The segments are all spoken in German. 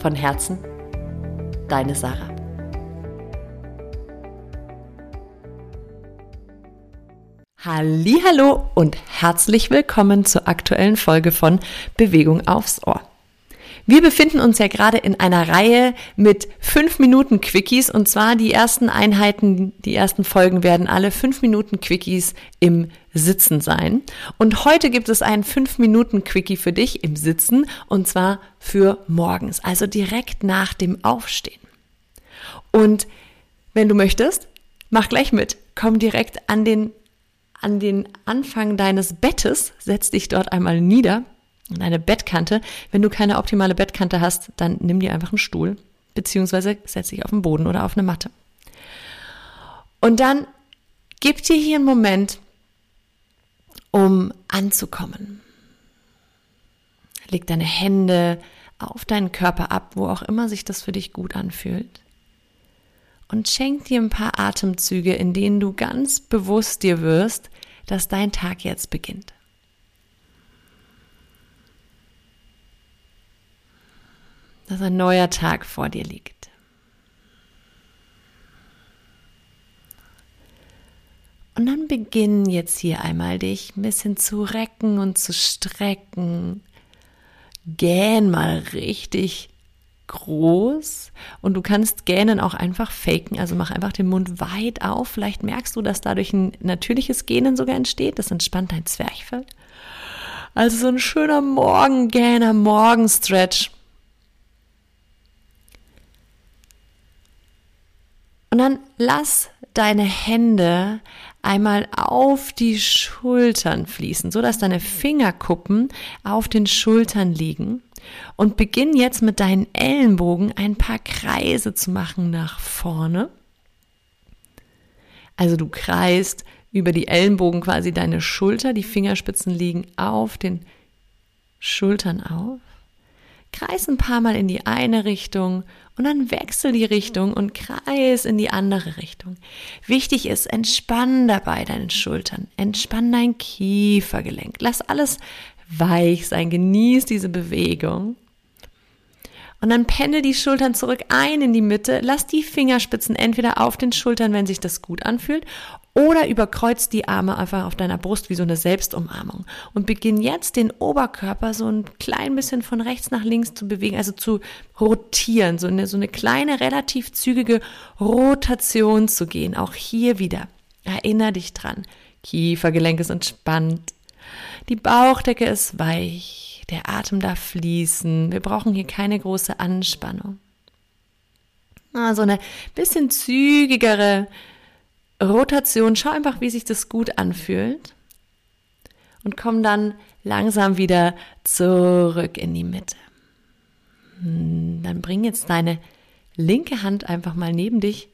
Von Herzen, deine Sarah. Hallo und herzlich willkommen zur aktuellen Folge von Bewegung aufs Ohr. Wir befinden uns ja gerade in einer Reihe mit fünf Minuten Quickies und zwar die ersten Einheiten, die ersten Folgen werden alle fünf Minuten Quickies im Sitzen sein. Und heute gibt es einen fünf Minuten Quickie für dich im Sitzen und zwar für morgens, also direkt nach dem Aufstehen. Und wenn du möchtest, mach gleich mit, komm direkt an den an den Anfang deines Bettes, setz dich dort einmal nieder eine Bettkante. Wenn du keine optimale Bettkante hast, dann nimm dir einfach einen Stuhl, beziehungsweise setz dich auf den Boden oder auf eine Matte. Und dann gib dir hier einen Moment, um anzukommen. Leg deine Hände auf deinen Körper ab, wo auch immer sich das für dich gut anfühlt. Und schenk dir ein paar Atemzüge, in denen du ganz bewusst dir wirst, dass dein Tag jetzt beginnt. Dass ein neuer Tag vor dir liegt. Und dann beginn jetzt hier einmal dich ein bisschen zu recken und zu strecken. Gähn mal richtig groß und du kannst Gähnen auch einfach faken, also mach einfach den Mund weit auf. Vielleicht merkst du, dass dadurch ein natürliches Gähnen sogar entsteht. Das entspannt dein Zwerchfell. Also so ein schöner Morgengähner, Morgenstretch. Und dann lass deine Hände einmal auf die Schultern fließen, so dass deine Fingerkuppen auf den Schultern liegen. Und beginn jetzt mit deinen Ellenbogen ein paar Kreise zu machen nach vorne. Also du kreist über die Ellenbogen quasi deine Schulter, die Fingerspitzen liegen auf den Schultern auf. Kreis ein paar Mal in die eine Richtung und dann wechsel die Richtung und kreis in die andere Richtung. Wichtig ist, entspann dabei deine Schultern, entspann dein Kiefergelenk. Lass alles weich sein, genieß diese Bewegung. Und dann pendel die Schultern zurück ein in die Mitte, lass die Fingerspitzen entweder auf den Schultern, wenn sich das gut anfühlt, oder überkreuz die Arme einfach auf deiner Brust wie so eine Selbstumarmung. Und beginn jetzt den Oberkörper so ein klein bisschen von rechts nach links zu bewegen, also zu rotieren, so eine, so eine kleine, relativ zügige Rotation zu gehen. Auch hier wieder. Erinner dich dran. Kiefergelenk ist entspannt. Die Bauchdecke ist weich. Der Atem darf fließen. Wir brauchen hier keine große Anspannung. Ah, so eine bisschen zügigere Rotation, schau einfach, wie sich das gut anfühlt und komm dann langsam wieder zurück in die Mitte. Hm, dann bring jetzt deine linke Hand einfach mal neben dich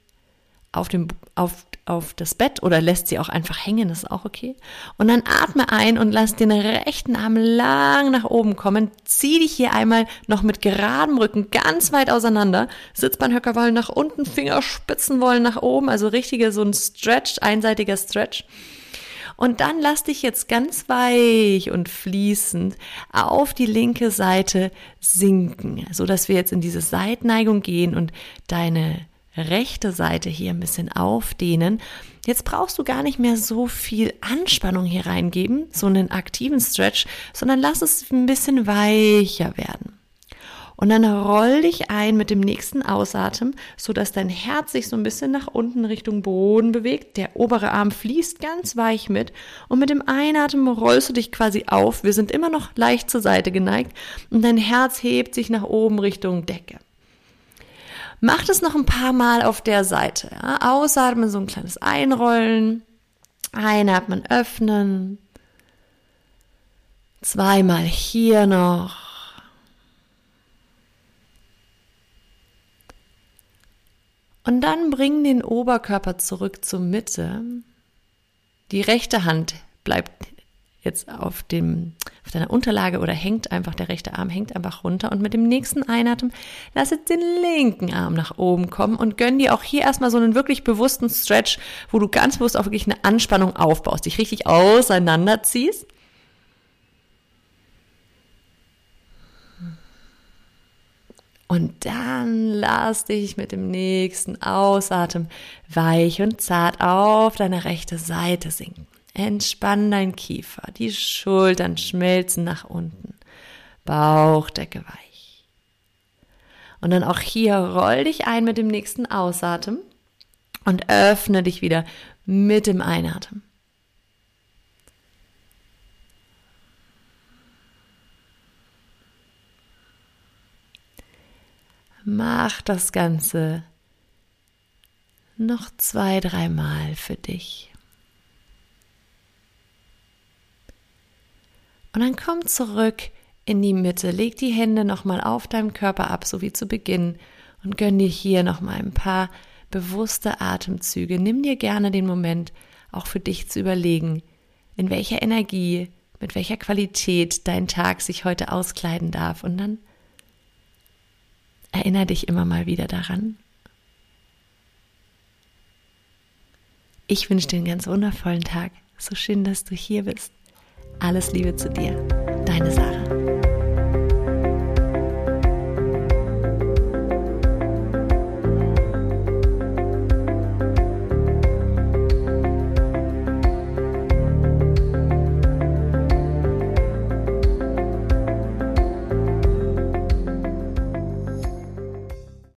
auf, dem, auf, auf das Bett oder lässt sie auch einfach hängen, ist auch okay. Und dann atme ein und lass den rechten Arm lang nach oben kommen. Zieh dich hier einmal noch mit geradem Rücken ganz weit auseinander. Sitzbeinhöcker wollen nach unten, Fingerspitzen wollen nach oben, also richtige so ein Stretch, einseitiger Stretch. Und dann lass dich jetzt ganz weich und fließend auf die linke Seite sinken, so dass wir jetzt in diese Seitneigung gehen und deine rechte Seite hier ein bisschen aufdehnen. Jetzt brauchst du gar nicht mehr so viel Anspannung hier reingeben, so einen aktiven Stretch, sondern lass es ein bisschen weicher werden. Und dann roll dich ein mit dem nächsten Ausatmen, so dass dein Herz sich so ein bisschen nach unten Richtung Boden bewegt. Der obere Arm fließt ganz weich mit. Und mit dem Einatmen rollst du dich quasi auf. Wir sind immer noch leicht zur Seite geneigt. Und dein Herz hebt sich nach oben Richtung Decke. Mach das noch ein paar Mal auf der Seite. Ja? Ausatmen, so ein kleines Einrollen. Einatmen, öffnen. Zweimal hier noch. Und dann bring den Oberkörper zurück zur Mitte. Die rechte Hand bleibt jetzt auf dem, auf deiner Unterlage oder hängt einfach, der rechte Arm hängt einfach runter und mit dem nächsten Einatmen lass jetzt den linken Arm nach oben kommen und gönn dir auch hier erstmal so einen wirklich bewussten Stretch, wo du ganz bewusst auch wirklich eine Anspannung aufbaust, dich richtig auseinanderziehst. Und dann lass dich mit dem nächsten Ausatmen weich und zart auf deine rechte Seite sinken. Entspann dein Kiefer, die Schultern schmelzen nach unten, Bauchdecke weich. Und dann auch hier roll dich ein mit dem nächsten Ausatmen und öffne dich wieder mit dem Einatmen. Mach das Ganze noch zwei, dreimal für dich. Und dann komm zurück in die Mitte, leg die Hände nochmal auf deinem Körper ab, so wie zu Beginn, und gönn dir hier nochmal ein paar bewusste Atemzüge. Nimm dir gerne den Moment, auch für dich zu überlegen, in welcher Energie, mit welcher Qualität dein Tag sich heute auskleiden darf. Und dann Erinnere dich immer mal wieder daran. Ich wünsche dir einen ganz wundervollen Tag. So schön, dass du hier bist. Alles Liebe zu dir. Deine Sarah.